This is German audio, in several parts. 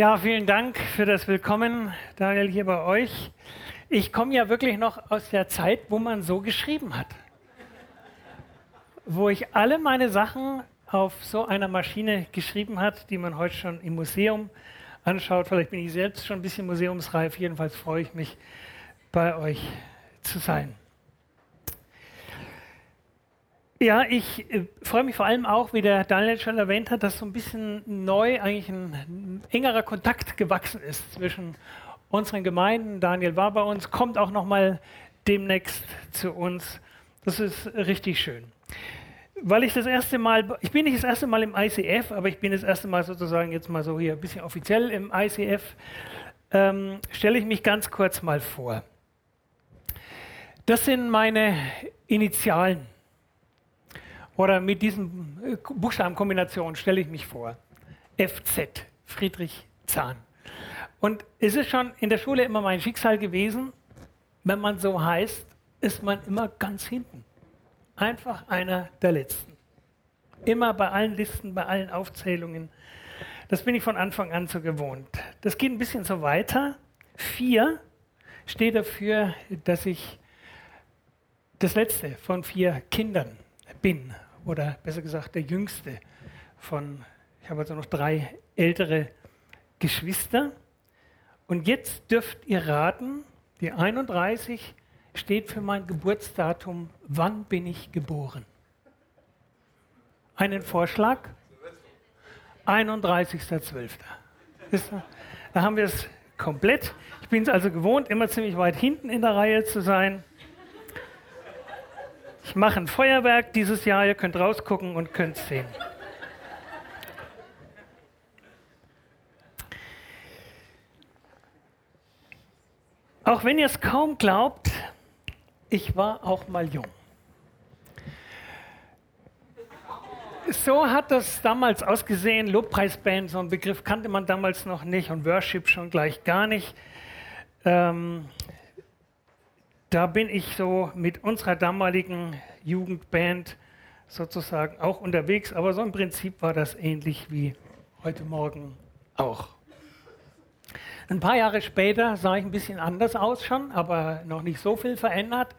Ja, vielen Dank für das Willkommen, Daniel, hier bei euch. Ich komme ja wirklich noch aus der Zeit, wo man so geschrieben hat. Wo ich alle meine Sachen auf so einer Maschine geschrieben hat, die man heute schon im Museum anschaut. Vielleicht bin ich selbst schon ein bisschen museumsreif. Jedenfalls freue ich mich, bei euch zu sein. Ja, ich äh, freue mich vor allem auch, wie der Daniel schon erwähnt hat, dass so ein bisschen neu eigentlich ein engerer Kontakt gewachsen ist zwischen unseren Gemeinden. Daniel war bei uns, kommt auch noch mal demnächst zu uns. Das ist richtig schön. Weil ich das erste Mal, ich bin nicht das erste Mal im ICF, aber ich bin das erste Mal sozusagen jetzt mal so hier ein bisschen offiziell im ICF, ähm, stelle ich mich ganz kurz mal vor. Das sind meine Initialen. Oder mit diesen äh, Buchstabenkombinationen stelle ich mich vor. FZ, Friedrich Zahn. Und es ist schon in der Schule immer mein Schicksal gewesen, wenn man so heißt, ist man immer ganz hinten. Einfach einer der Letzten. Immer bei allen Listen, bei allen Aufzählungen. Das bin ich von Anfang an so gewohnt. Das geht ein bisschen so weiter. Vier steht dafür, dass ich das letzte von vier Kindern bin oder besser gesagt der jüngste von, ich habe also noch drei ältere Geschwister. Und jetzt dürft ihr raten, die 31 steht für mein Geburtsdatum, wann bin ich geboren? Einen Vorschlag? 31.12. Da haben wir es komplett. Ich bin es also gewohnt, immer ziemlich weit hinten in der Reihe zu sein. Ich mache ein Feuerwerk dieses Jahr, ihr könnt rausgucken und könnt sehen. Auch wenn ihr es kaum glaubt, ich war auch mal jung. So hat das damals ausgesehen. Lobpreisband, so ein Begriff kannte man damals noch nicht und Worship schon gleich gar nicht. Ähm, da bin ich so mit unserer damaligen Jugendband sozusagen auch unterwegs, aber so im Prinzip war das ähnlich wie heute Morgen auch. Ein paar Jahre später sah ich ein bisschen anders aus schon, aber noch nicht so viel verändert.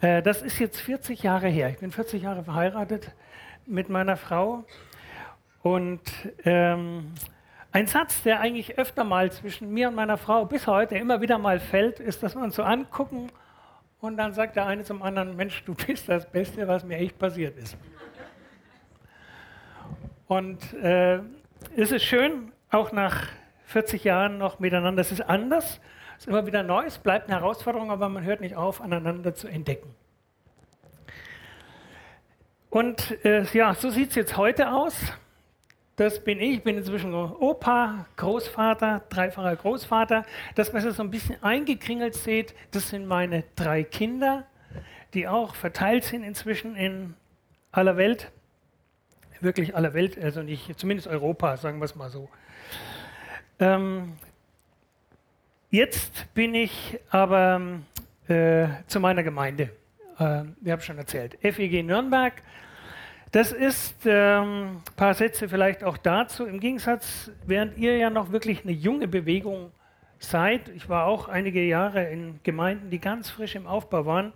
Äh, das ist jetzt 40 Jahre her. Ich bin 40 Jahre verheiratet mit meiner Frau und ähm, ein Satz, der eigentlich öfter mal zwischen mir und meiner Frau bis heute immer wieder mal fällt, ist, dass wir uns so angucken und dann sagt der eine zum anderen, Mensch, du bist das Beste, was mir echt passiert ist. Und äh, es ist schön, auch nach 40 Jahren noch miteinander. Es ist anders, es ist immer wieder neu, es bleibt eine Herausforderung, aber man hört nicht auf, aneinander zu entdecken. Und äh, ja, so sieht es jetzt heute aus. Das bin ich. Ich bin inzwischen Opa, Großvater, dreifacher Großvater. Das, was ihr so ein bisschen eingekringelt seht, das sind meine drei Kinder, die auch verteilt sind inzwischen in aller Welt. Wirklich aller Welt, also nicht, zumindest Europa, sagen wir es mal so. Ähm, jetzt bin ich aber äh, zu meiner Gemeinde. Äh, wir haben schon erzählt. FEG Nürnberg das ist ein ähm, paar Sätze vielleicht auch dazu. Im Gegensatz, während ihr ja noch wirklich eine junge Bewegung seid, ich war auch einige Jahre in Gemeinden, die ganz frisch im Aufbau waren,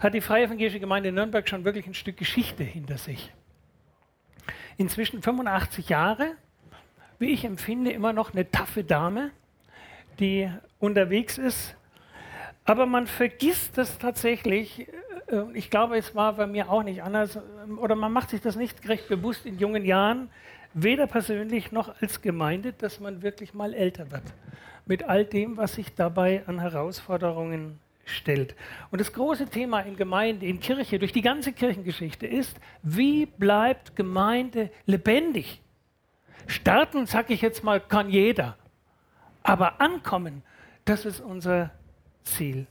hat die Freie Evangelische Gemeinde Nürnberg schon wirklich ein Stück Geschichte hinter sich. Inzwischen 85 Jahre, wie ich empfinde, immer noch eine taffe Dame, die unterwegs ist. Aber man vergisst das tatsächlich, ich glaube, es war bei mir auch nicht anders, oder man macht sich das nicht recht bewusst in jungen Jahren, weder persönlich noch als Gemeinde, dass man wirklich mal älter wird. Mit all dem, was sich dabei an Herausforderungen stellt. Und das große Thema in Gemeinde, in Kirche, durch die ganze Kirchengeschichte ist, wie bleibt Gemeinde lebendig? Starten, sag ich jetzt mal, kann jeder. Aber ankommen, das ist unser Ziel.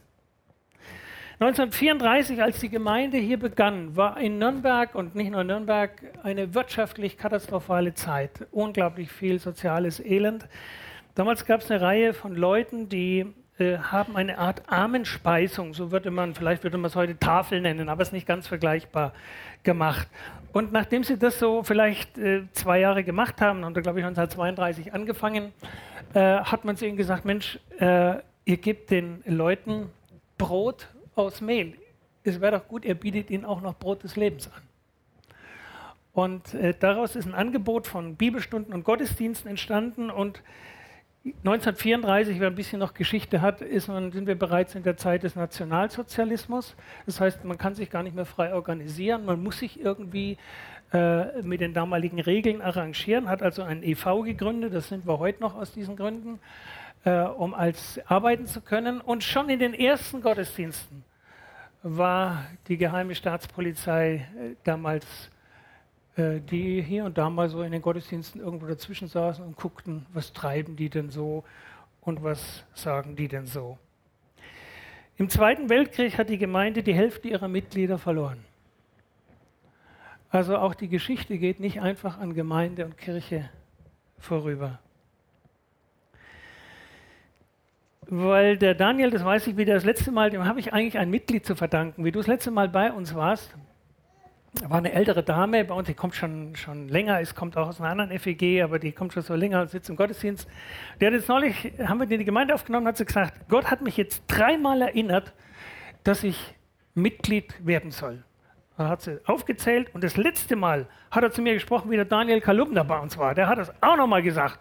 1934, als die Gemeinde hier begann, war in Nürnberg und nicht nur Nürnberg eine wirtschaftlich katastrophale Zeit. Unglaublich viel soziales Elend. Damals gab es eine Reihe von Leuten, die äh, haben eine Art Armenspeisung, so würde man, vielleicht würde man es heute Tafel nennen, aber es ist nicht ganz vergleichbar gemacht. Und nachdem sie das so vielleicht äh, zwei Jahre gemacht haben, und da glaube ich 1932 angefangen, äh, hat man zu ihnen gesagt, Mensch, ihr gebt den Leuten Brot aus Mehl. Es wäre doch gut, ihr bietet ihnen auch noch Brot des Lebens an. Und äh, daraus ist ein Angebot von Bibelstunden und Gottesdiensten entstanden und 1934, wer ein bisschen noch Geschichte hat, man, sind wir bereits in der Zeit des Nationalsozialismus. Das heißt, man kann sich gar nicht mehr frei organisieren, man muss sich irgendwie äh, mit den damaligen Regeln arrangieren, hat also ein EV gegründet, das sind wir heute noch aus diesen Gründen, äh, um als arbeiten zu können. Und schon in den ersten Gottesdiensten war die geheime Staatspolizei äh, damals äh, die hier und da mal so in den Gottesdiensten irgendwo dazwischen saßen und guckten, was treiben die denn so und was sagen die denn so. Im Zweiten Weltkrieg hat die Gemeinde die Hälfte ihrer Mitglieder verloren. Also auch die Geschichte geht nicht einfach an Gemeinde und Kirche vorüber. Weil der Daniel, das weiß ich wieder, das letzte Mal, dem habe ich eigentlich ein Mitglied zu verdanken. Wie du das letzte Mal bei uns warst, war eine ältere Dame bei uns, die kommt schon, schon länger, es kommt auch aus einer anderen FEG, aber die kommt schon so länger und sitzt im Gottesdienst. Die hat jetzt neulich, haben wir die in die Gemeinde aufgenommen, hat sie gesagt, Gott hat mich jetzt dreimal erinnert, dass ich Mitglied werden soll. Da hat sie aufgezählt und das letzte Mal hat er zu mir gesprochen, wie der Daniel Kalumner bei uns war. Der hat das auch nochmal gesagt.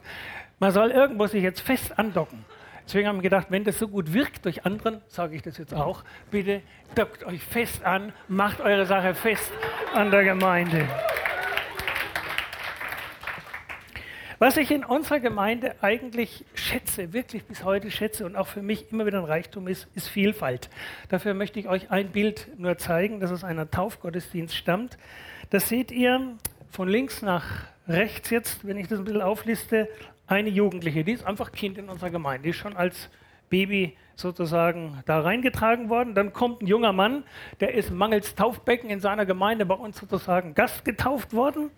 Man soll irgendwo sich jetzt fest andocken. Deswegen haben wir gedacht, wenn das so gut wirkt durch anderen, sage ich das jetzt auch, bitte dockt euch fest an, macht eure Sache fest an der Gemeinde. Was ich in unserer Gemeinde eigentlich schätze, wirklich bis heute schätze und auch für mich immer wieder ein Reichtum ist, ist Vielfalt. Dafür möchte ich euch ein Bild nur zeigen, das aus einer Taufgottesdienst stammt. Das seht ihr von links nach rechts jetzt, wenn ich das ein bisschen aufliste, eine Jugendliche, die ist einfach Kind in unserer Gemeinde, die ist schon als Baby sozusagen da reingetragen worden. Dann kommt ein junger Mann, der ist mangels Taufbecken in seiner Gemeinde bei uns sozusagen Gast getauft worden.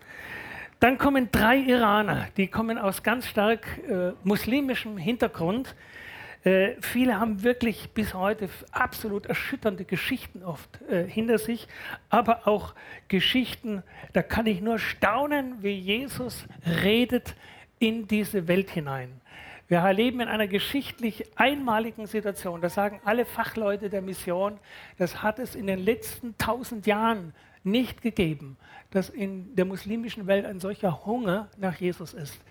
Dann kommen drei Iraner, die kommen aus ganz stark äh, muslimischem Hintergrund. Äh, viele haben wirklich bis heute absolut erschütternde Geschichten oft äh, hinter sich, aber auch Geschichten, da kann ich nur staunen, wie Jesus redet in diese Welt hinein. Wir leben in einer geschichtlich einmaligen Situation. Das sagen alle Fachleute der Mission. Das hat es in den letzten tausend Jahren nicht gegeben, dass in der muslimischen Welt ein solcher Hunger nach Jesus ist.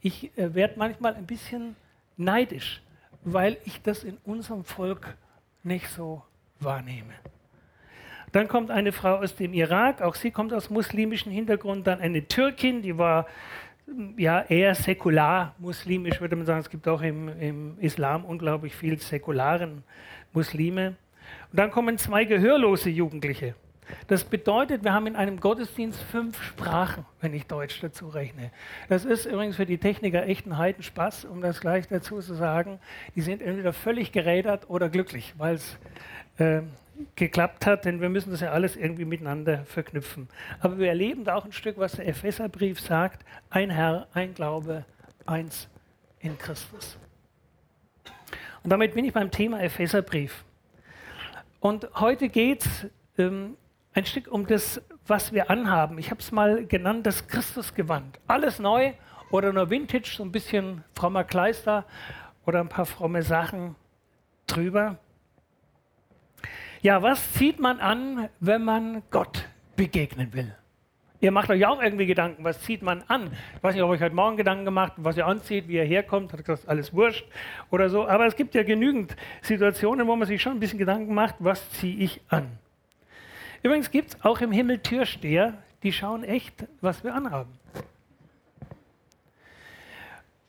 Ich äh, werde manchmal ein bisschen neidisch, weil ich das in unserem Volk nicht so wahrnehme. Dann kommt eine Frau aus dem Irak, auch sie kommt aus muslimischem Hintergrund, dann eine Türkin, die war ja, eher säkular muslimisch, würde man sagen. Es gibt auch im, im Islam unglaublich viel säkularen Muslime. Und dann kommen zwei gehörlose Jugendliche. Das bedeutet, wir haben in einem Gottesdienst fünf Sprachen, wenn ich Deutsch dazu rechne. Das ist übrigens für die Techniker echt ein Heidenspaß, um das gleich dazu zu sagen. Die sind entweder völlig gerädert oder glücklich, weil es äh, geklappt hat, denn wir müssen das ja alles irgendwie miteinander verknüpfen. Aber wir erleben da auch ein Stück, was der Epheserbrief sagt: ein Herr, ein Glaube, eins in Christus. Und damit bin ich beim Thema Epheserbrief. Und heute geht es ähm, ein Stück um das, was wir anhaben. Ich habe es mal genannt, das Christusgewand. Alles neu oder nur Vintage, so ein bisschen frommer Kleister oder ein paar fromme Sachen drüber. Ja, was zieht man an, wenn man Gott begegnen will? Ihr macht euch auch irgendwie Gedanken, was zieht man an? Ich weiß nicht, ob euch heute Morgen Gedanken gemacht, was ihr anzieht, wie ihr herkommt, hat gesagt, alles wurscht oder so. Aber es gibt ja genügend Situationen, wo man sich schon ein bisschen Gedanken macht, was ziehe ich an? Übrigens gibt es auch im Himmel Türsteher, die schauen echt, was wir anhaben.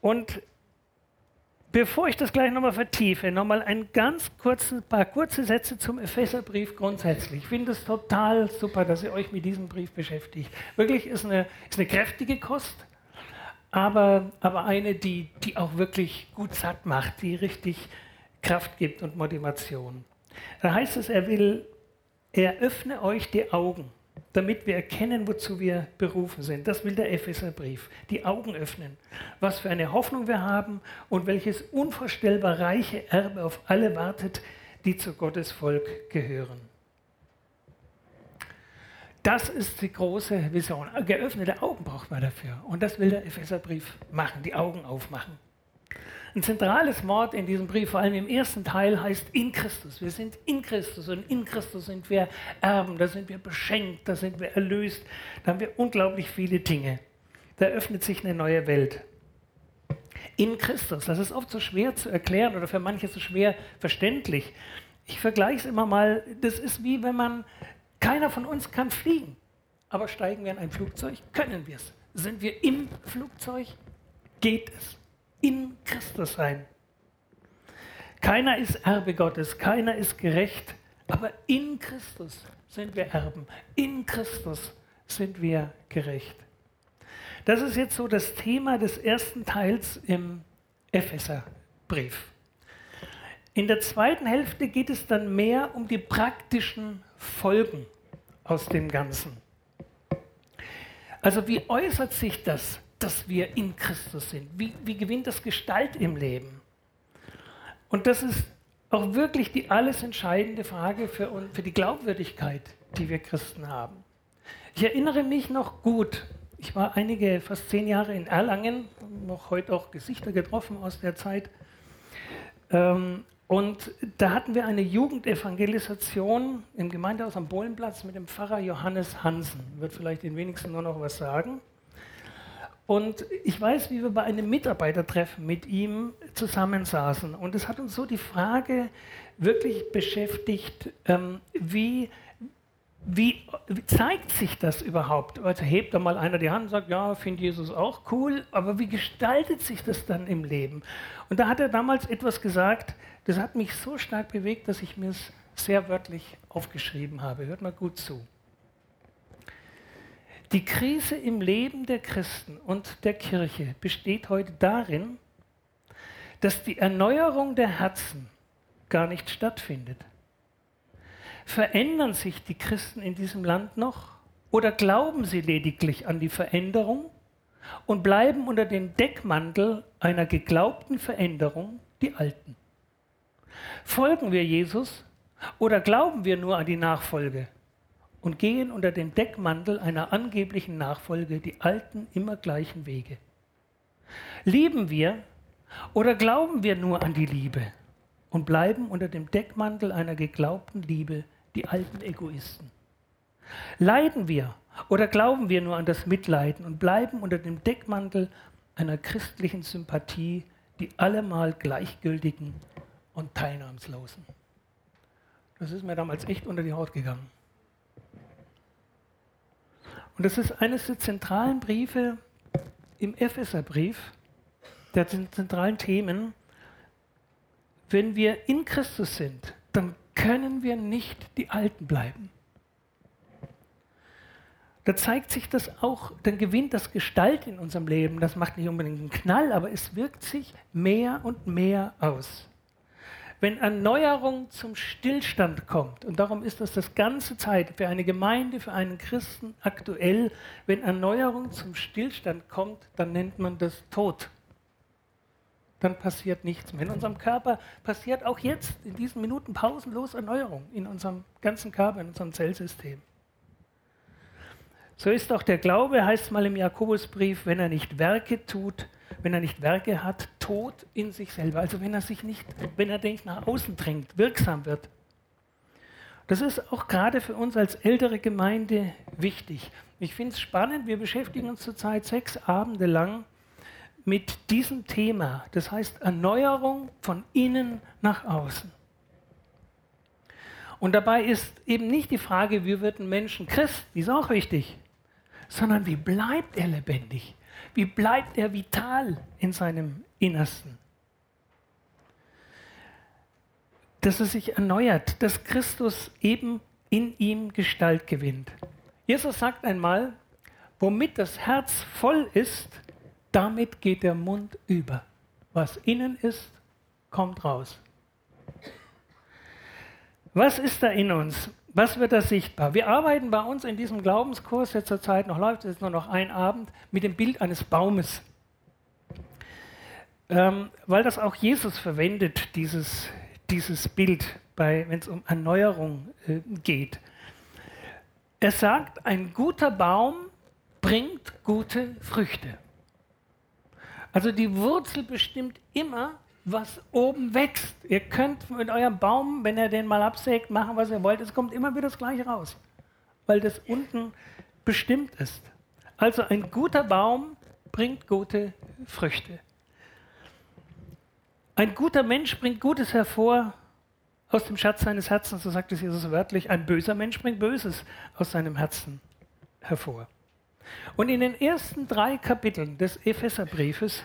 Und Bevor ich das gleich nochmal vertiefe, nochmal ein ganz kurzen, paar kurze Sätze zum Epheserbrief grundsätzlich. Ich finde es total super, dass ihr euch mit diesem Brief beschäftigt. Wirklich ist eine, ist eine kräftige Kost, aber, aber eine, die, die auch wirklich gut satt macht, die richtig Kraft gibt und Motivation. Da heißt es, er will, er öffne euch die Augen, damit wir erkennen, wozu wir berufen sind. Das will der Epheserbrief. Die Augen öffnen. Was für eine Hoffnung wir haben und welches unvorstellbar reiche Erbe auf alle wartet, die zu Gottes Volk gehören. Das ist die große Vision. Geöffnete Augen braucht man dafür. Und das will der Epheserbrief machen, die Augen aufmachen. Ein zentrales Wort in diesem Brief, vor allem im ersten Teil, heißt in Christus. Wir sind in Christus und in Christus sind wir Erben, da sind wir beschenkt, da sind wir erlöst, da haben wir unglaublich viele Dinge. Da öffnet sich eine neue Welt. In Christus, das ist oft so schwer zu erklären oder für manche so schwer verständlich. Ich vergleiche es immer mal, das ist wie wenn man keiner von uns kann fliegen. Aber steigen wir in ein Flugzeug, können wir es. Sind wir im Flugzeug, geht es. In Christus sein. Keiner ist Erbe Gottes, keiner ist gerecht, aber in Christus sind wir Erben. In Christus sind wir gerecht. Das ist jetzt so das Thema des ersten Teils im Epheserbrief. In der zweiten Hälfte geht es dann mehr um die praktischen Folgen aus dem Ganzen. Also wie äußert sich das, dass wir in Christus sind? Wie, wie gewinnt das Gestalt im Leben? Und das ist auch wirklich die alles entscheidende Frage für, für die Glaubwürdigkeit, die wir Christen haben. Ich erinnere mich noch gut, ich war einige, fast zehn Jahre in Erlangen, noch heute auch Gesichter getroffen aus der Zeit. Ähm, und da hatten wir eine Jugendevangelisation im Gemeindehaus am Bohlenplatz mit dem Pfarrer Johannes Hansen. Wird vielleicht den wenigsten nur noch was sagen. Und ich weiß, wie wir bei einem Mitarbeitertreffen mit ihm zusammensaßen. Und es hat uns so die Frage wirklich beschäftigt, ähm, wie wie, wie, zeigt sich das überhaupt? Also hebt da mal einer die Hand und sagt, ja, finde Jesus auch cool, aber wie gestaltet sich das dann im Leben? Und da hat er damals etwas gesagt, das hat mich so stark bewegt, dass ich mir es sehr wörtlich aufgeschrieben habe. Hört mal gut zu. Die Krise im Leben der Christen und der Kirche besteht heute darin, dass die Erneuerung der Herzen gar nicht stattfindet. Verändern sich die Christen in diesem Land noch oder glauben sie lediglich an die Veränderung und bleiben unter dem Deckmantel einer geglaubten Veränderung die Alten? Folgen wir Jesus oder glauben wir nur an die Nachfolge und gehen unter dem Deckmantel einer angeblichen Nachfolge die alten, immer gleichen Wege? Lieben wir oder glauben wir nur an die Liebe und bleiben unter dem Deckmantel einer geglaubten Liebe die alten Egoisten? Leiden wir oder glauben wir nur an das Mitleiden und bleiben unter dem Deckmantel einer christlichen Sympathie die allemal Gleichgültigen und Teilnahmslosen? Das ist mir damals echt unter die Haut gegangen. Und das ist eines der zentralen Briefe im Epheserbrief, der zentralen Themen. Wenn wir in Christus sind, dann können wir nicht die Alten bleiben. Da zeigt sich das auch, dann gewinnt das Gestalt in unserem Leben. Das macht nicht unbedingt einen Knall, aber es wirkt sich mehr und mehr aus. Wenn Erneuerung zum Stillstand kommt, und darum ist das das ganze Zeit für eine Gemeinde, für einen Christen aktuell, wenn Erneuerung zum Stillstand kommt, dann nennt man das Tod dann passiert nichts mehr. In unserem Körper passiert auch jetzt in diesen Minuten pausenlos Erneuerung in unserem ganzen Körper, in unserem Zellsystem. So ist auch der Glaube, heißt mal im Jakobusbrief, wenn er nicht Werke tut, wenn er nicht Werke hat, tot in sich selber. Also wenn er sich nicht, wenn er nicht nach außen drängt, wirksam wird. Das ist auch gerade für uns als ältere Gemeinde wichtig. Ich finde es spannend, wir beschäftigen uns zurzeit sechs Abende lang mit diesem Thema, das heißt Erneuerung von innen nach außen. Und dabei ist eben nicht die Frage, wie wird ein Mensch Christ, die ist auch wichtig, sondern wie bleibt er lebendig? Wie bleibt er vital in seinem Innersten? Dass er sich erneuert, dass Christus eben in ihm Gestalt gewinnt. Jesus sagt einmal, womit das Herz voll ist, damit geht der Mund über. Was innen ist, kommt raus. Was ist da in uns? Was wird da sichtbar? Wir arbeiten bei uns in diesem Glaubenskurs, der zurzeit noch läuft, es ist nur noch ein Abend, mit dem Bild eines Baumes. Ähm, weil das auch Jesus verwendet, dieses, dieses Bild, wenn es um Erneuerung äh, geht. Er sagt, ein guter Baum bringt gute Früchte. Also die Wurzel bestimmt immer, was oben wächst. Ihr könnt mit eurem Baum, wenn ihr den mal absägt, machen, was ihr wollt. Es kommt immer wieder das Gleiche raus, weil das unten bestimmt ist. Also ein guter Baum bringt gute Früchte. Ein guter Mensch bringt Gutes hervor aus dem Schatz seines Herzens, so sagt es Jesus wörtlich. Ein böser Mensch bringt Böses aus seinem Herzen hervor. Und in den ersten drei Kapiteln des Epheserbriefes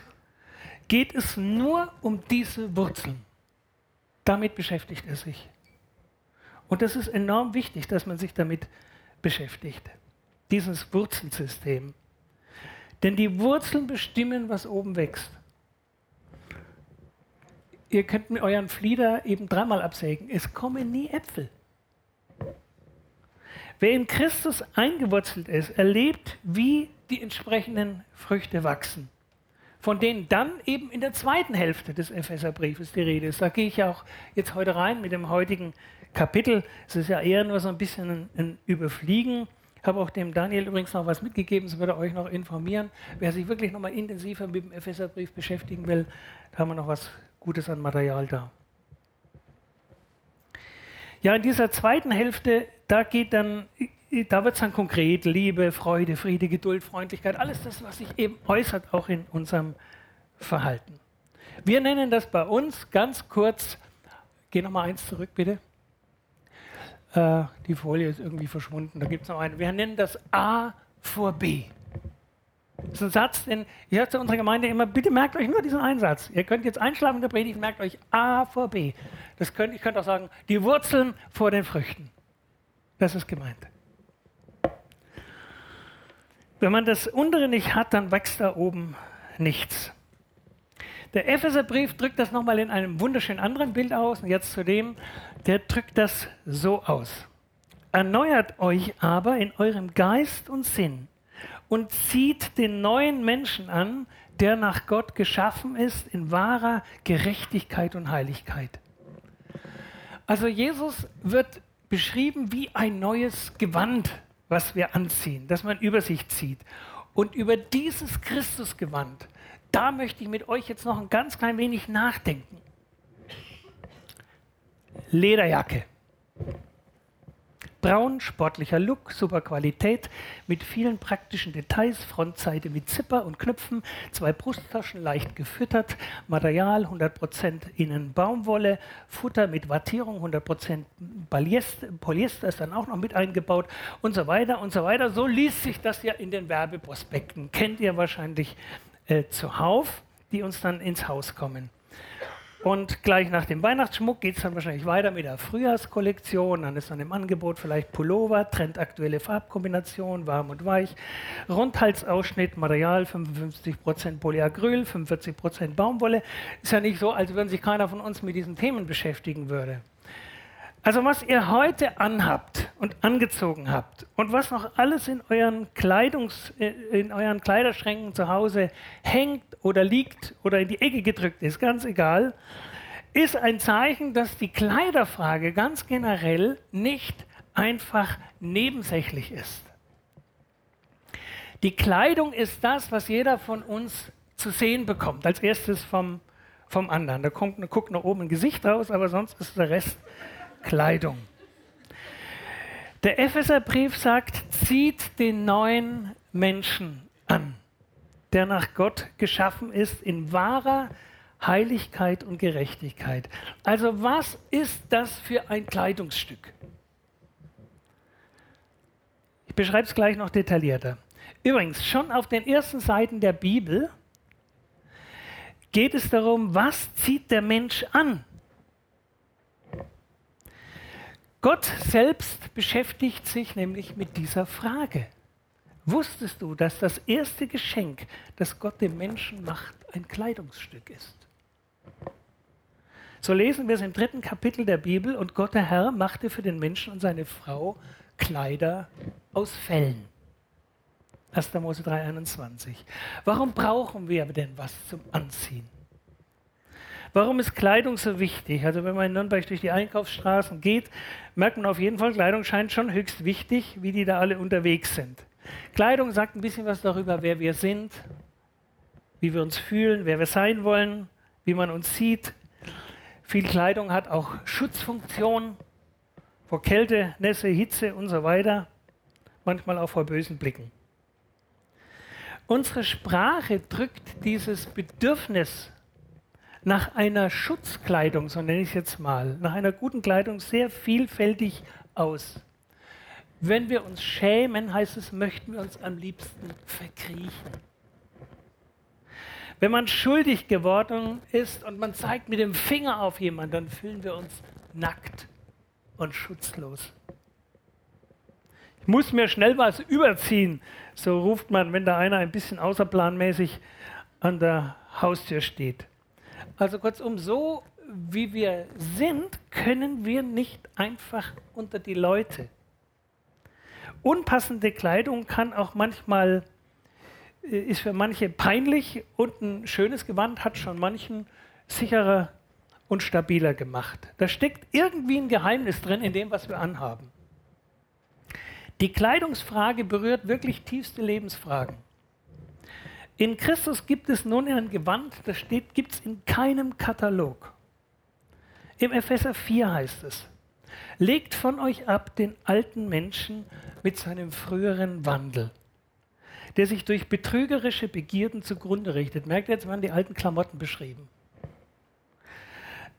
geht es nur um diese Wurzeln. Damit beschäftigt er sich. Und das ist enorm wichtig, dass man sich damit beschäftigt. Dieses Wurzelsystem. Denn die Wurzeln bestimmen, was oben wächst. Ihr könnt mit euren Flieder eben dreimal absägen. Es kommen nie Äpfel. Wer in Christus eingewurzelt ist, erlebt, wie die entsprechenden Früchte wachsen von denen dann eben in der zweiten Hälfte des Epheserbriefes die Rede ist. Da gehe ich auch jetzt heute rein mit dem heutigen Kapitel. Es ist ja eher nur so ein bisschen ein, ein Überfliegen. Ich habe auch dem Daniel übrigens noch was mitgegeben, das würde euch noch informieren. Wer sich wirklich noch mal intensiver mit dem Epheserbrief beschäftigen will, da haben wir noch was Gutes an Material da. Ja, in dieser zweiten Hälfte, da geht dann da wird es dann konkret, Liebe, Freude, Friede, Geduld, Freundlichkeit, alles das, was sich eben äußert, auch in unserem Verhalten. Wir nennen das bei uns ganz kurz, geh nochmal eins zurück bitte. Äh, die Folie ist irgendwie verschwunden, da gibt es noch eine. Wir nennen das A vor B. Das ist ein Satz, den ich höre zu unserer Gemeinde immer, bitte merkt euch nur diesen Einsatz. Ihr könnt jetzt einschlafen in der Predigt, merkt euch A vor B. Das könnt, ich könnte auch sagen, die Wurzeln vor den Früchten. Das ist gemeint. Wenn man das untere nicht hat, dann wächst da oben nichts. Der Epheserbrief drückt das nochmal in einem wunderschönen anderen Bild aus. Und jetzt zu dem, der drückt das so aus. Erneuert euch aber in eurem Geist und Sinn und zieht den neuen Menschen an, der nach Gott geschaffen ist in wahrer Gerechtigkeit und Heiligkeit. Also Jesus wird beschrieben wie ein neues Gewand was wir anziehen, das man über sich zieht. Und über dieses Christusgewand, da möchte ich mit euch jetzt noch ein ganz klein wenig nachdenken. Lederjacke. Braun, sportlicher Look, super Qualität, mit vielen praktischen Details, Frontseite mit Zipper und Knöpfen, zwei Brusttaschen leicht gefüttert, Material 100% innen Baumwolle, Futter mit Wattierung 100% Polyester ist dann auch noch mit eingebaut und so weiter und so weiter. So liest sich das ja in den Werbeprospekten. Kennt ihr wahrscheinlich äh, zuhauf, die uns dann ins Haus kommen. Und gleich nach dem Weihnachtsschmuck geht es dann wahrscheinlich weiter mit der Frühjahrskollektion. Dann ist dann im Angebot vielleicht Pullover, trendaktuelle Farbkombination, warm und weich, Rundhalsausschnitt, Material 55% Polyacryl, 45% Baumwolle. Ist ja nicht so, als wenn sich keiner von uns mit diesen Themen beschäftigen würde. Also was ihr heute anhabt und angezogen habt und was noch alles in euren, Kleidungs, äh, in euren Kleiderschränken zu Hause hängt oder liegt oder in die Ecke gedrückt ist, ganz egal, ist ein Zeichen, dass die Kleiderfrage ganz generell nicht einfach nebensächlich ist. Die Kleidung ist das, was jeder von uns zu sehen bekommt, als erstes vom, vom anderen. Da kommt, guckt nach oben ein Gesicht raus, aber sonst ist der Rest Kleidung. Der Epheserbrief sagt, zieht den neuen Menschen an, der nach Gott geschaffen ist in wahrer Heiligkeit und Gerechtigkeit. Also was ist das für ein Kleidungsstück? Ich beschreibe es gleich noch detaillierter. Übrigens, schon auf den ersten Seiten der Bibel geht es darum, was zieht der Mensch an? Gott selbst beschäftigt sich nämlich mit dieser Frage. Wusstest du, dass das erste Geschenk, das Gott dem Menschen macht, ein Kleidungsstück ist? So lesen wir es im dritten Kapitel der Bibel und Gott der Herr machte für den Menschen und seine Frau Kleider aus Fellen. 1. Mose 3,21. Warum brauchen wir denn was zum Anziehen? Warum ist Kleidung so wichtig? Also wenn man in Nürnberg durch die Einkaufsstraßen geht, merkt man auf jeden Fall, Kleidung scheint schon höchst wichtig, wie die da alle unterwegs sind. Kleidung sagt ein bisschen was darüber, wer wir sind, wie wir uns fühlen, wer wir sein wollen, wie man uns sieht. Viel Kleidung hat auch Schutzfunktion vor Kälte, Nässe, Hitze und so weiter, manchmal auch vor bösen Blicken. Unsere Sprache drückt dieses Bedürfnis nach einer Schutzkleidung, so nenne ich es jetzt mal, nach einer guten Kleidung sehr vielfältig aus. Wenn wir uns schämen, heißt es, möchten wir uns am liebsten verkriechen. Wenn man schuldig geworden ist und man zeigt mit dem Finger auf jemanden, dann fühlen wir uns nackt und schutzlos. Ich muss mir schnell was überziehen, so ruft man, wenn da einer ein bisschen außerplanmäßig an der Haustür steht. Also kurzum, so wie wir sind, können wir nicht einfach unter die Leute. Unpassende Kleidung kann auch manchmal, äh, ist für manche peinlich und ein schönes Gewand hat schon manchen sicherer und stabiler gemacht. Da steckt irgendwie ein Geheimnis drin in dem, was wir anhaben. Die Kleidungsfrage berührt wirklich tiefste Lebensfragen. In Christus gibt es nun ein Gewand, das steht, gibt es in keinem Katalog. Im Epheser 4 heißt es, legt von euch ab den alten Menschen mit seinem früheren Wandel, der sich durch betrügerische Begierden zugrunde richtet. Merkt ihr, jetzt werden die alten Klamotten beschrieben.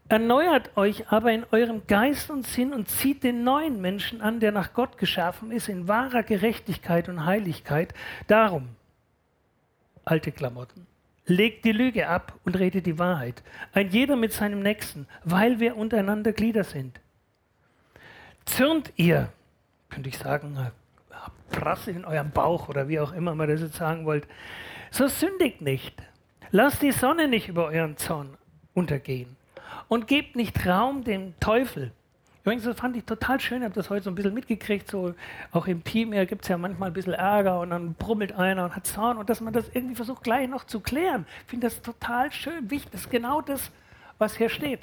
Erneuert euch aber in eurem Geist und Sinn und zieht den neuen Menschen an, der nach Gott geschaffen ist, in wahrer Gerechtigkeit und Heiligkeit. Darum, alte Klamotten. Legt die Lüge ab und redet die Wahrheit. Ein jeder mit seinem Nächsten, weil wir untereinander Glieder sind. Zürnt ihr, könnte ich sagen, Prasse in eurem Bauch oder wie auch immer man das jetzt sagen wollt, so sündigt nicht. Lasst die Sonne nicht über euren Zorn untergehen und gebt nicht Raum dem Teufel. Übrigens, das fand ich total schön, ich habe das heute so ein bisschen mitgekriegt, so auch im Team gibt es ja manchmal ein bisschen Ärger und dann brummelt einer und hat Zorn und dass man das irgendwie versucht gleich noch zu klären. Ich finde das total schön, wichtig, das ist genau das, was hier steht.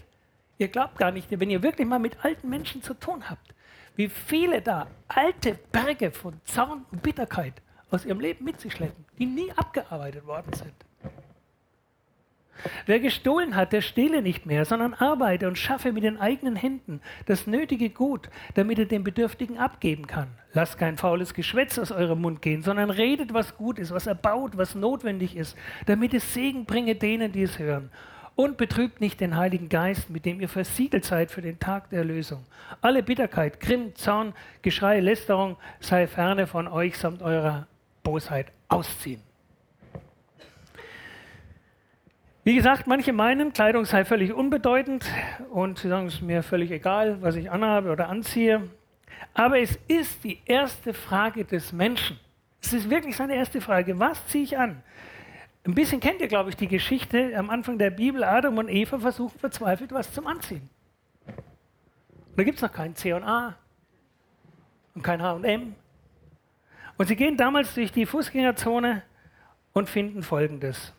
Ihr glaubt gar nicht, wenn ihr wirklich mal mit alten Menschen zu tun habt, wie viele da alte Berge von Zorn und Bitterkeit aus ihrem Leben mit sich schleppen, die nie abgearbeitet worden sind. Wer gestohlen hat, der stehle nicht mehr, sondern arbeite und schaffe mit den eigenen Händen das nötige Gut, damit er dem Bedürftigen abgeben kann. Lasst kein faules Geschwätz aus eurem Mund gehen, sondern redet, was gut ist, was erbaut, was notwendig ist, damit es Segen bringe denen, die es hören. Und betrübt nicht den Heiligen Geist, mit dem ihr versiegelt seid für den Tag der Erlösung. Alle Bitterkeit, Grimm, Zorn, Geschrei, Lästerung sei ferne von euch samt eurer Bosheit ausziehen. Wie gesagt, manche meinen, Kleidung sei völlig unbedeutend und sie sagen, es ist mir völlig egal, was ich anhabe oder anziehe. Aber es ist die erste Frage des Menschen. Es ist wirklich seine erste Frage. Was ziehe ich an? Ein bisschen kennt ihr, glaube ich, die Geschichte am Anfang der Bibel. Adam und Eva versuchen verzweifelt was zum Anziehen. Und da gibt es noch kein C und A und kein H und M. Und sie gehen damals durch die Fußgängerzone und finden Folgendes.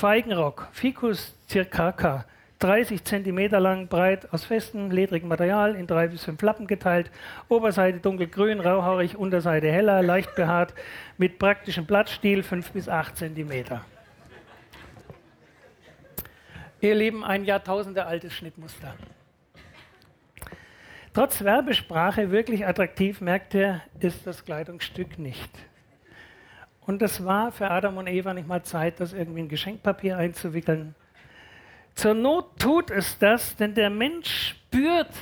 Feigenrock, Ficus circaca, 30 cm lang, breit, aus festem, ledrigem Material, in drei bis fünf Lappen geteilt, Oberseite dunkelgrün, rauhaurig, Unterseite heller, leicht behaart, mit praktischem Blattstiel, 5 bis 8 cm. Ihr Lieben, ein Jahrtausende altes Schnittmuster. Trotz Werbesprache wirklich attraktiv, merkt ihr, ist das Kleidungsstück nicht. Und es war für Adam und Eva nicht mal Zeit, das irgendwie in Geschenkpapier einzuwickeln. Zur Not tut es das, denn der Mensch spürt,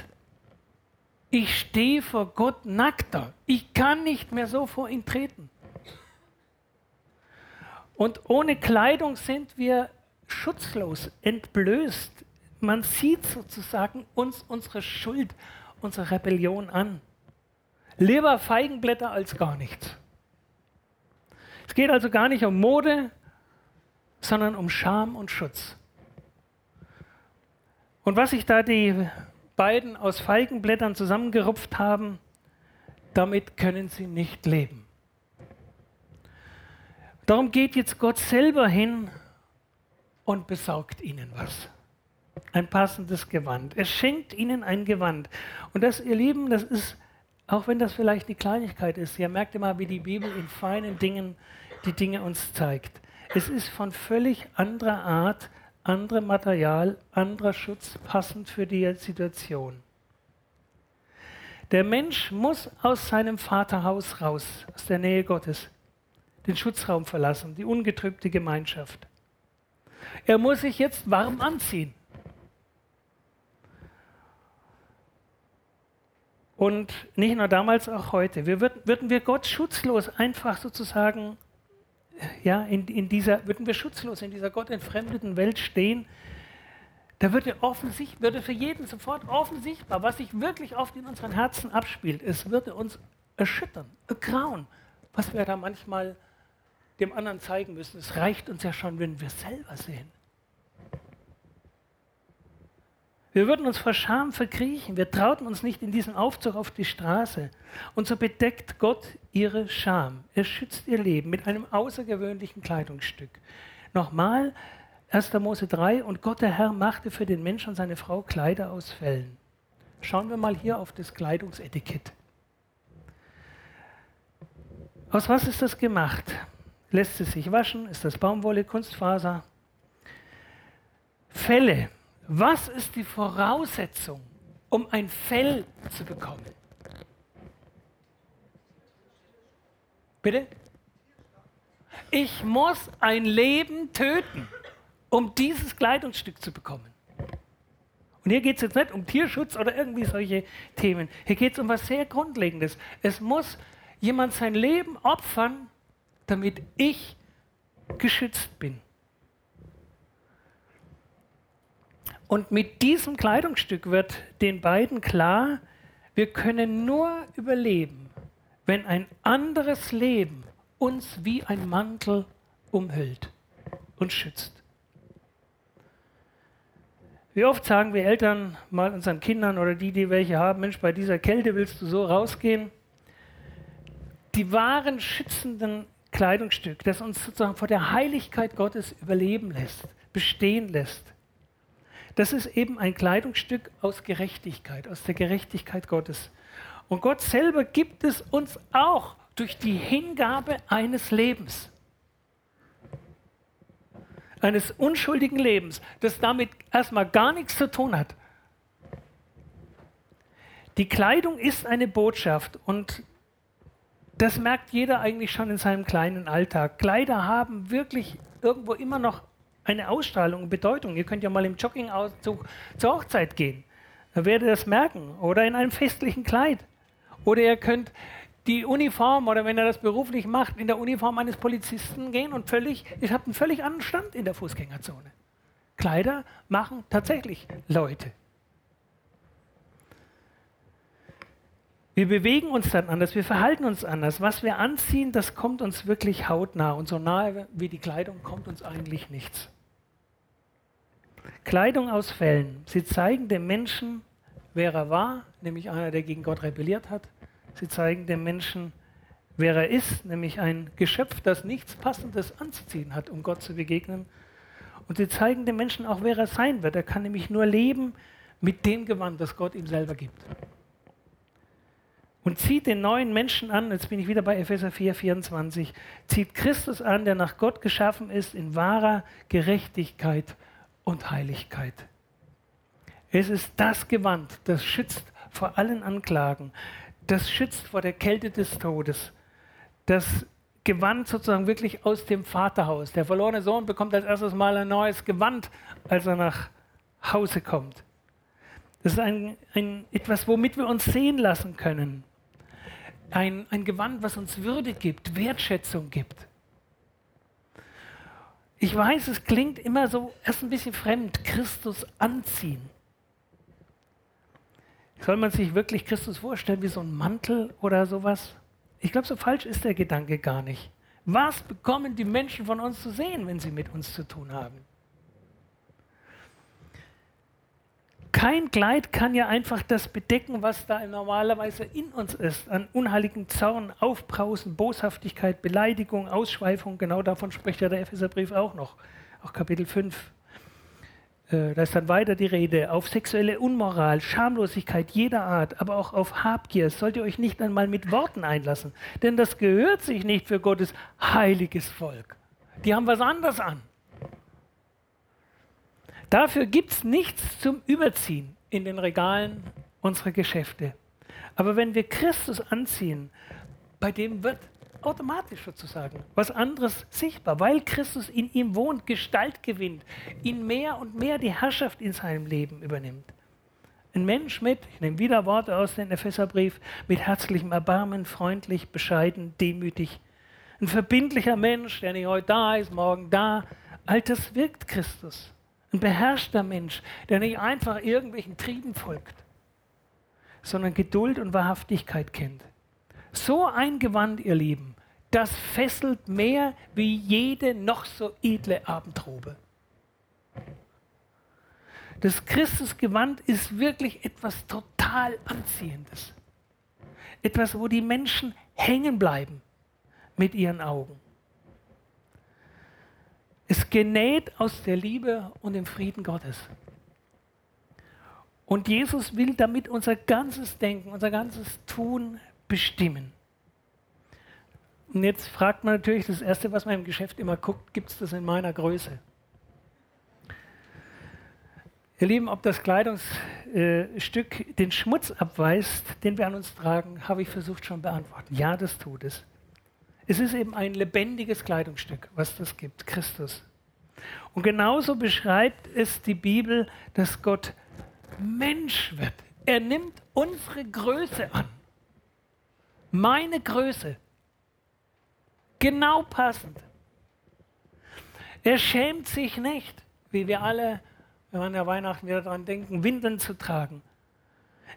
ich stehe vor Gott nackter. Ich kann nicht mehr so vor ihn treten. Und ohne Kleidung sind wir schutzlos, entblößt. Man sieht sozusagen uns unsere Schuld, unsere Rebellion an. Lieber Feigenblätter als gar nichts. Es geht also gar nicht um Mode, sondern um Scham und Schutz. Und was sich da die beiden aus Feigenblättern zusammengerupft haben, damit können sie nicht leben. Darum geht jetzt Gott selber hin und besorgt ihnen was. Ein passendes Gewand. Er schenkt ihnen ein Gewand. Und das, ihr Lieben, das ist, auch wenn das vielleicht eine Kleinigkeit ist, ihr merkt immer, wie die Bibel in feinen Dingen die Dinge uns zeigt. Es ist von völlig anderer Art, anderem Material, anderer Schutz, passend für die Situation. Der Mensch muss aus seinem Vaterhaus raus, aus der Nähe Gottes, den Schutzraum verlassen, die ungetrübte Gemeinschaft. Er muss sich jetzt warm anziehen. Und nicht nur damals, auch heute. Wir würden, würden wir Gott schutzlos einfach sozusagen, ja, in, in dieser, würden wir schutzlos in dieser gottentfremdeten Welt stehen, da würde, offensichtlich, würde für jeden sofort offensichtbar, was sich wirklich oft in unseren Herzen abspielt. Es würde uns erschüttern, ergrauen, was wir da manchmal dem anderen zeigen müssen. Es reicht uns ja schon, wenn wir selber sehen. Wir würden uns vor Scham verkriechen. Wir trauten uns nicht in diesen Aufzug auf die Straße. Und so bedeckt Gott ihre Scham. Er schützt ihr Leben mit einem außergewöhnlichen Kleidungsstück. Nochmal, 1. Mose 3, und Gott der Herr machte für den Menschen und seine Frau Kleider aus Fellen. Schauen wir mal hier auf das Kleidungsetikett. Aus was ist das gemacht? Lässt es sich waschen? Ist das Baumwolle, Kunstfaser? Felle. Was ist die Voraussetzung, um ein Fell zu bekommen? Bitte? Ich muss ein Leben töten um dieses Kleidungsstück zu bekommen. Und hier geht es jetzt nicht um Tierschutz oder irgendwie solche Themen. Hier geht es um was sehr Grundlegendes. Es muss jemand sein Leben opfern, damit ich geschützt bin. Und mit diesem Kleidungsstück wird den beiden klar, wir können nur überleben, wenn ein anderes Leben uns wie ein Mantel umhüllt und schützt. Wie oft sagen wir Eltern mal unseren Kindern oder die, die welche haben, Mensch, bei dieser Kälte willst du so rausgehen? Die wahren schützenden Kleidungsstück, das uns sozusagen vor der Heiligkeit Gottes überleben lässt, bestehen lässt. Das ist eben ein Kleidungsstück aus Gerechtigkeit, aus der Gerechtigkeit Gottes. Und Gott selber gibt es uns auch durch die Hingabe eines Lebens eines unschuldigen Lebens, das damit erstmal gar nichts zu tun hat. Die Kleidung ist eine Botschaft und das merkt jeder eigentlich schon in seinem kleinen Alltag. Kleider haben wirklich irgendwo immer noch eine Ausstrahlung und Bedeutung. Ihr könnt ja mal im Jogginganzug zur Hochzeit gehen. Dann werdet ihr das merken. Oder in einem festlichen Kleid. Oder ihr könnt die Uniform oder wenn er das beruflich macht, in der Uniform eines Polizisten gehen und völlig, ich habe einen völlig anderen Stand in der Fußgängerzone. Kleider machen tatsächlich Leute. Wir bewegen uns dann anders, wir verhalten uns anders. Was wir anziehen, das kommt uns wirklich hautnah. Und so nahe wie die Kleidung kommt uns eigentlich nichts. Kleidung aus Fällen. Sie zeigen dem Menschen, wer er war, nämlich einer, der gegen Gott rebelliert hat. Sie zeigen dem Menschen, wer er ist, nämlich ein Geschöpf, das nichts Passendes anzuziehen hat, um Gott zu begegnen. Und sie zeigen dem Menschen auch, wer er sein wird. Er kann nämlich nur leben mit dem Gewand, das Gott ihm selber gibt. Und zieht den neuen Menschen an, jetzt bin ich wieder bei Epheser 4, 24, zieht Christus an, der nach Gott geschaffen ist, in wahrer Gerechtigkeit und Heiligkeit. Es ist das Gewand, das schützt vor allen Anklagen, das schützt vor der Kälte des Todes. Das Gewand sozusagen wirklich aus dem Vaterhaus. Der verlorene Sohn bekommt als erstes Mal ein neues Gewand, als er nach Hause kommt. Das ist ein, ein, etwas, womit wir uns sehen lassen können. Ein, ein Gewand, was uns Würde gibt, Wertschätzung gibt. Ich weiß, es klingt immer so erst ein bisschen fremd, Christus anziehen. Soll man sich wirklich Christus vorstellen wie so ein Mantel oder sowas? Ich glaube, so falsch ist der Gedanke gar nicht. Was bekommen die Menschen von uns zu sehen, wenn sie mit uns zu tun haben? Kein Kleid kann ja einfach das bedecken, was da normalerweise in uns ist, an unheiligen Zorn, Aufbrausen, Boshaftigkeit, Beleidigung, Ausschweifung. Genau davon spricht ja der Epheserbrief auch noch, auch Kapitel 5. Äh, da ist dann weiter die Rede auf sexuelle Unmoral, Schamlosigkeit jeder Art, aber auch auf Habgier. Sollt ihr euch nicht einmal mit Worten einlassen, denn das gehört sich nicht für Gottes heiliges Volk. Die haben was anderes an. Dafür gibt es nichts zum Überziehen in den Regalen unserer Geschäfte. Aber wenn wir Christus anziehen, bei dem wird automatisch sozusagen was anderes sichtbar, weil Christus in ihm wohnt, Gestalt gewinnt, ihn mehr und mehr die Herrschaft in seinem Leben übernimmt. Ein Mensch mit, ich nehme wieder Worte aus dem Epheserbrief, mit herzlichem Erbarmen, freundlich, bescheiden, demütig. Ein verbindlicher Mensch, der nicht heute da ist, morgen da. All das wirkt Christus. Ein beherrschter Mensch, der nicht einfach irgendwelchen Trieben folgt, sondern Geduld und Wahrhaftigkeit kennt. So ein Gewand, ihr Lieben, das fesselt mehr wie jede noch so edle Abendrobe. Das Christusgewand ist wirklich etwas total Anziehendes. Etwas, wo die Menschen hängen bleiben mit ihren Augen. Es genäht aus der Liebe und dem Frieden Gottes. Und Jesus will damit unser ganzes Denken, unser ganzes Tun bestimmen. Und jetzt fragt man natürlich, das Erste, was man im Geschäft immer guckt, gibt es das in meiner Größe? Ihr Lieben, ob das Kleidungsstück äh, den Schmutz abweist, den wir an uns tragen, habe ich versucht schon beantworten. Ja, das tut es. Es ist eben ein lebendiges Kleidungsstück, was das gibt, Christus. Und genauso beschreibt es die Bibel, dass Gott Mensch wird. Er nimmt unsere Größe an. Meine Größe. Genau passend. Er schämt sich nicht, wie wir alle, wenn wir an der Weihnachten wieder daran denken, Windeln zu tragen.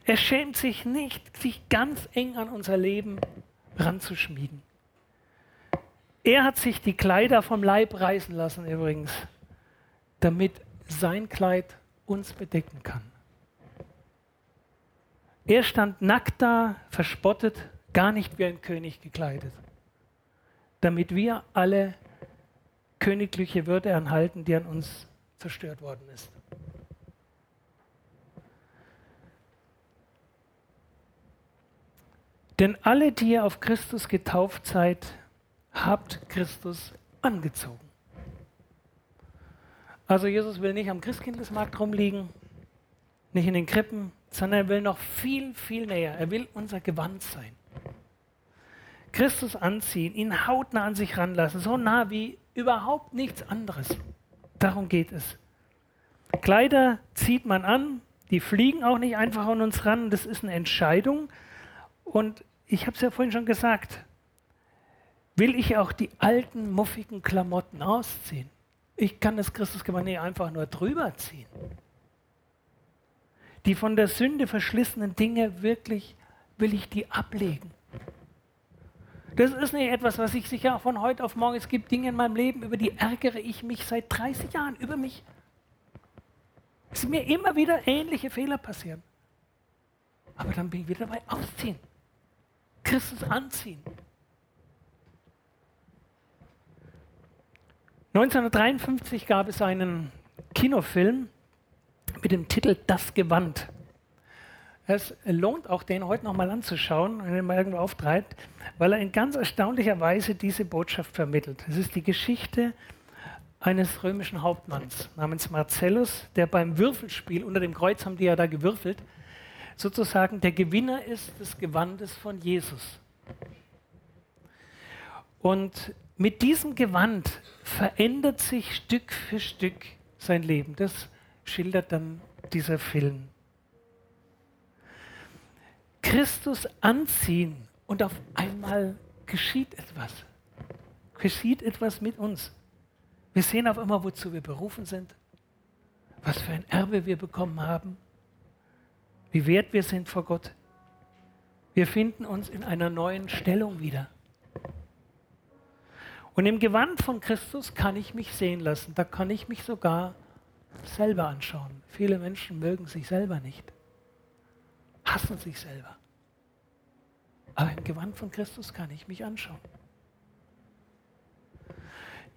Er schämt sich nicht, sich ganz eng an unser Leben ranzuschmiegen. Er hat sich die Kleider vom Leib reißen lassen übrigens, damit sein Kleid uns bedecken kann. Er stand nackt da, verspottet, gar nicht wie ein König gekleidet, damit wir alle königliche Würde erhalten, die an uns zerstört worden ist. Denn alle, die ihr auf Christus getauft seid, habt Christus angezogen. Also Jesus will nicht am Christkindlesmarkt rumliegen, nicht in den Krippen, sondern er will noch viel, viel näher. Er will unser Gewand sein. Christus anziehen, ihn hautnah an sich ranlassen, so nah wie überhaupt nichts anderes. Darum geht es. Kleider zieht man an, die fliegen auch nicht einfach an uns ran, das ist eine Entscheidung. Und ich habe es ja vorhin schon gesagt, will ich auch die alten, muffigen Klamotten ausziehen. Ich kann das Christusgewand nicht einfach nur drüber ziehen. Die von der Sünde verschlissenen Dinge wirklich, will ich die ablegen. Das ist nicht etwas, was ich sicher von heute auf morgen, es gibt Dinge in meinem Leben, über die ärgere ich mich seit 30 Jahren, über mich. Es sind mir immer wieder ähnliche Fehler passieren. Aber dann bin ich wieder dabei, ausziehen. Christus anziehen. 1953 gab es einen Kinofilm mit dem Titel Das Gewand. Es lohnt auch, den heute nochmal anzuschauen, wenn er mal irgendwo auftreibt, weil er in ganz erstaunlicher Weise diese Botschaft vermittelt. Es ist die Geschichte eines römischen Hauptmanns namens Marcellus, der beim Würfelspiel, unter dem Kreuz haben die ja da gewürfelt, sozusagen der Gewinner ist des Gewandes von Jesus. Und mit diesem Gewand verändert sich Stück für Stück sein Leben. Das schildert dann dieser Film. Christus anziehen und auf einmal geschieht etwas. Geschieht etwas mit uns. Wir sehen auf einmal, wozu wir berufen sind, was für ein Erbe wir bekommen haben, wie wert wir sind vor Gott. Wir finden uns in einer neuen Stellung wieder. Und im Gewand von Christus kann ich mich sehen lassen. Da kann ich mich sogar selber anschauen. Viele Menschen mögen sich selber nicht, hassen sich selber. Aber im Gewand von Christus kann ich mich anschauen.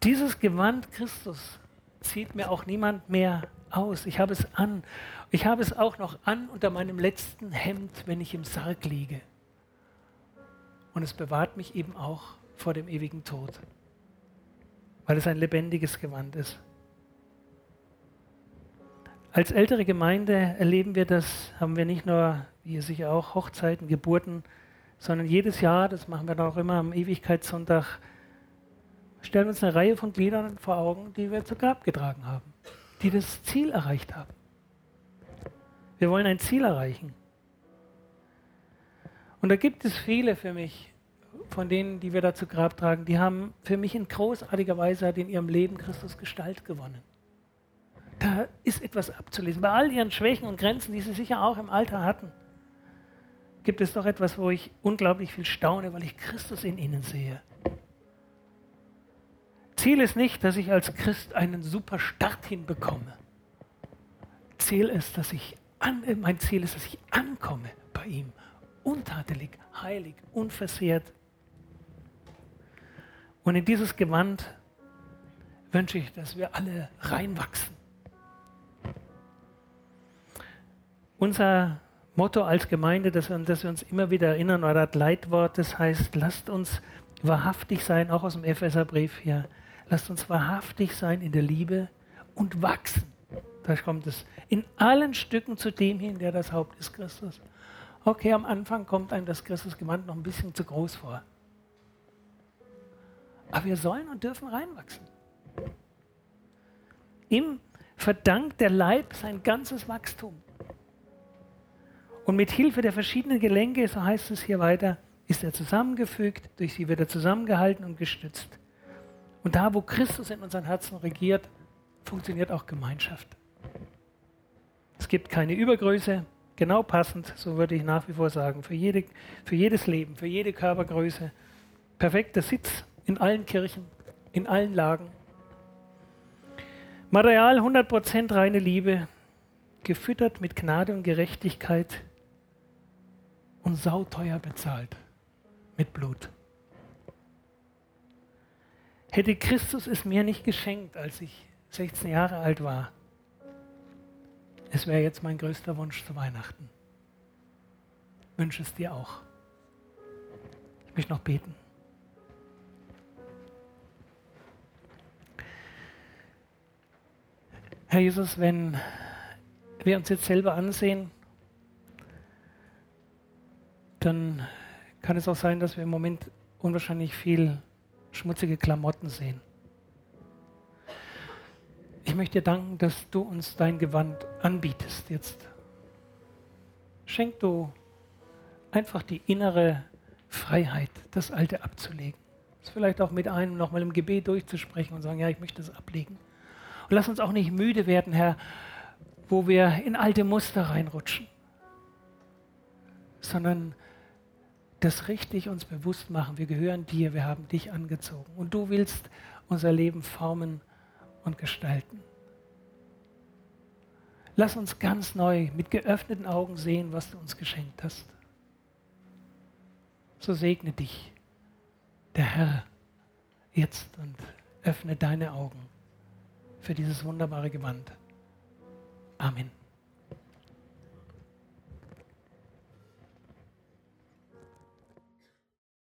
Dieses Gewand Christus zieht mir auch niemand mehr aus. Ich habe es an. Ich habe es auch noch an unter meinem letzten Hemd, wenn ich im Sarg liege. Und es bewahrt mich eben auch vor dem ewigen Tod, weil es ein lebendiges Gewand ist. Als ältere Gemeinde erleben wir das, haben wir nicht nur, wie ihr sicher auch, Hochzeiten, Geburten, sondern jedes Jahr, das machen wir dann auch immer am Ewigkeitssonntag, stellen uns eine Reihe von Gliedern vor Augen, die wir zu Grab getragen haben, die das Ziel erreicht haben. Wir wollen ein Ziel erreichen. Und da gibt es viele für mich, von denen, die wir da zu Grab tragen, die haben für mich in großartiger Weise in ihrem Leben Christus Gestalt gewonnen. Da ist etwas abzulesen. Bei all ihren Schwächen und Grenzen, die sie sicher auch im Alter hatten, gibt es doch etwas, wo ich unglaublich viel staune, weil ich Christus in ihnen sehe. Ziel ist nicht, dass ich als Christ einen super Start hinbekomme. Ziel ist, dass ich an, mein Ziel ist, dass ich ankomme bei ihm, untadelig, heilig, unversehrt. Und in dieses Gewand wünsche ich, dass wir alle reinwachsen. Unser Motto als Gemeinde, dass wir, dass wir uns immer wieder erinnern, oder das Leitwort, das heißt, lasst uns wahrhaftig sein, auch aus dem Epheserbrief hier, lasst uns wahrhaftig sein in der Liebe und wachsen. Da kommt es in allen Stücken zu dem hin, der das Haupt ist, Christus. Okay, am Anfang kommt einem das Christusgewand noch ein bisschen zu groß vor. Aber wir sollen und dürfen reinwachsen. Ihm verdankt der Leib sein ganzes Wachstum. Und mit Hilfe der verschiedenen Gelenke, so heißt es hier weiter, ist er zusammengefügt, durch sie wird er zusammengehalten und gestützt. Und da, wo Christus in unseren Herzen regiert, funktioniert auch Gemeinschaft. Es gibt keine Übergröße, genau passend, so würde ich nach wie vor sagen, für, jede, für jedes Leben, für jede Körpergröße. Perfekter Sitz in allen Kirchen, in allen Lagen. Material 100% reine Liebe, gefüttert mit Gnade und Gerechtigkeit und sauteuer bezahlt mit Blut. Hätte Christus es mir nicht geschenkt, als ich 16 Jahre alt war, es wäre jetzt mein größter Wunsch zu Weihnachten. Ich wünsche es dir auch. Ich möchte noch beten. Herr Jesus, wenn wir uns jetzt selber ansehen, dann kann es auch sein, dass wir im Moment unwahrscheinlich viel schmutzige Klamotten sehen. Ich möchte dir danken, dass du uns dein Gewand anbietest jetzt. Schenk du einfach die innere Freiheit, das Alte abzulegen. Das vielleicht auch mit einem nochmal im Gebet durchzusprechen und sagen, ja, ich möchte das ablegen. Und lass uns auch nicht müde werden, Herr, wo wir in alte Muster reinrutschen, sondern das richtig uns bewusst machen. Wir gehören dir, wir haben dich angezogen und du willst unser Leben formen und gestalten. Lass uns ganz neu mit geöffneten Augen sehen, was du uns geschenkt hast. So segne dich der Herr jetzt und öffne deine Augen für dieses wunderbare Gewand. Amen.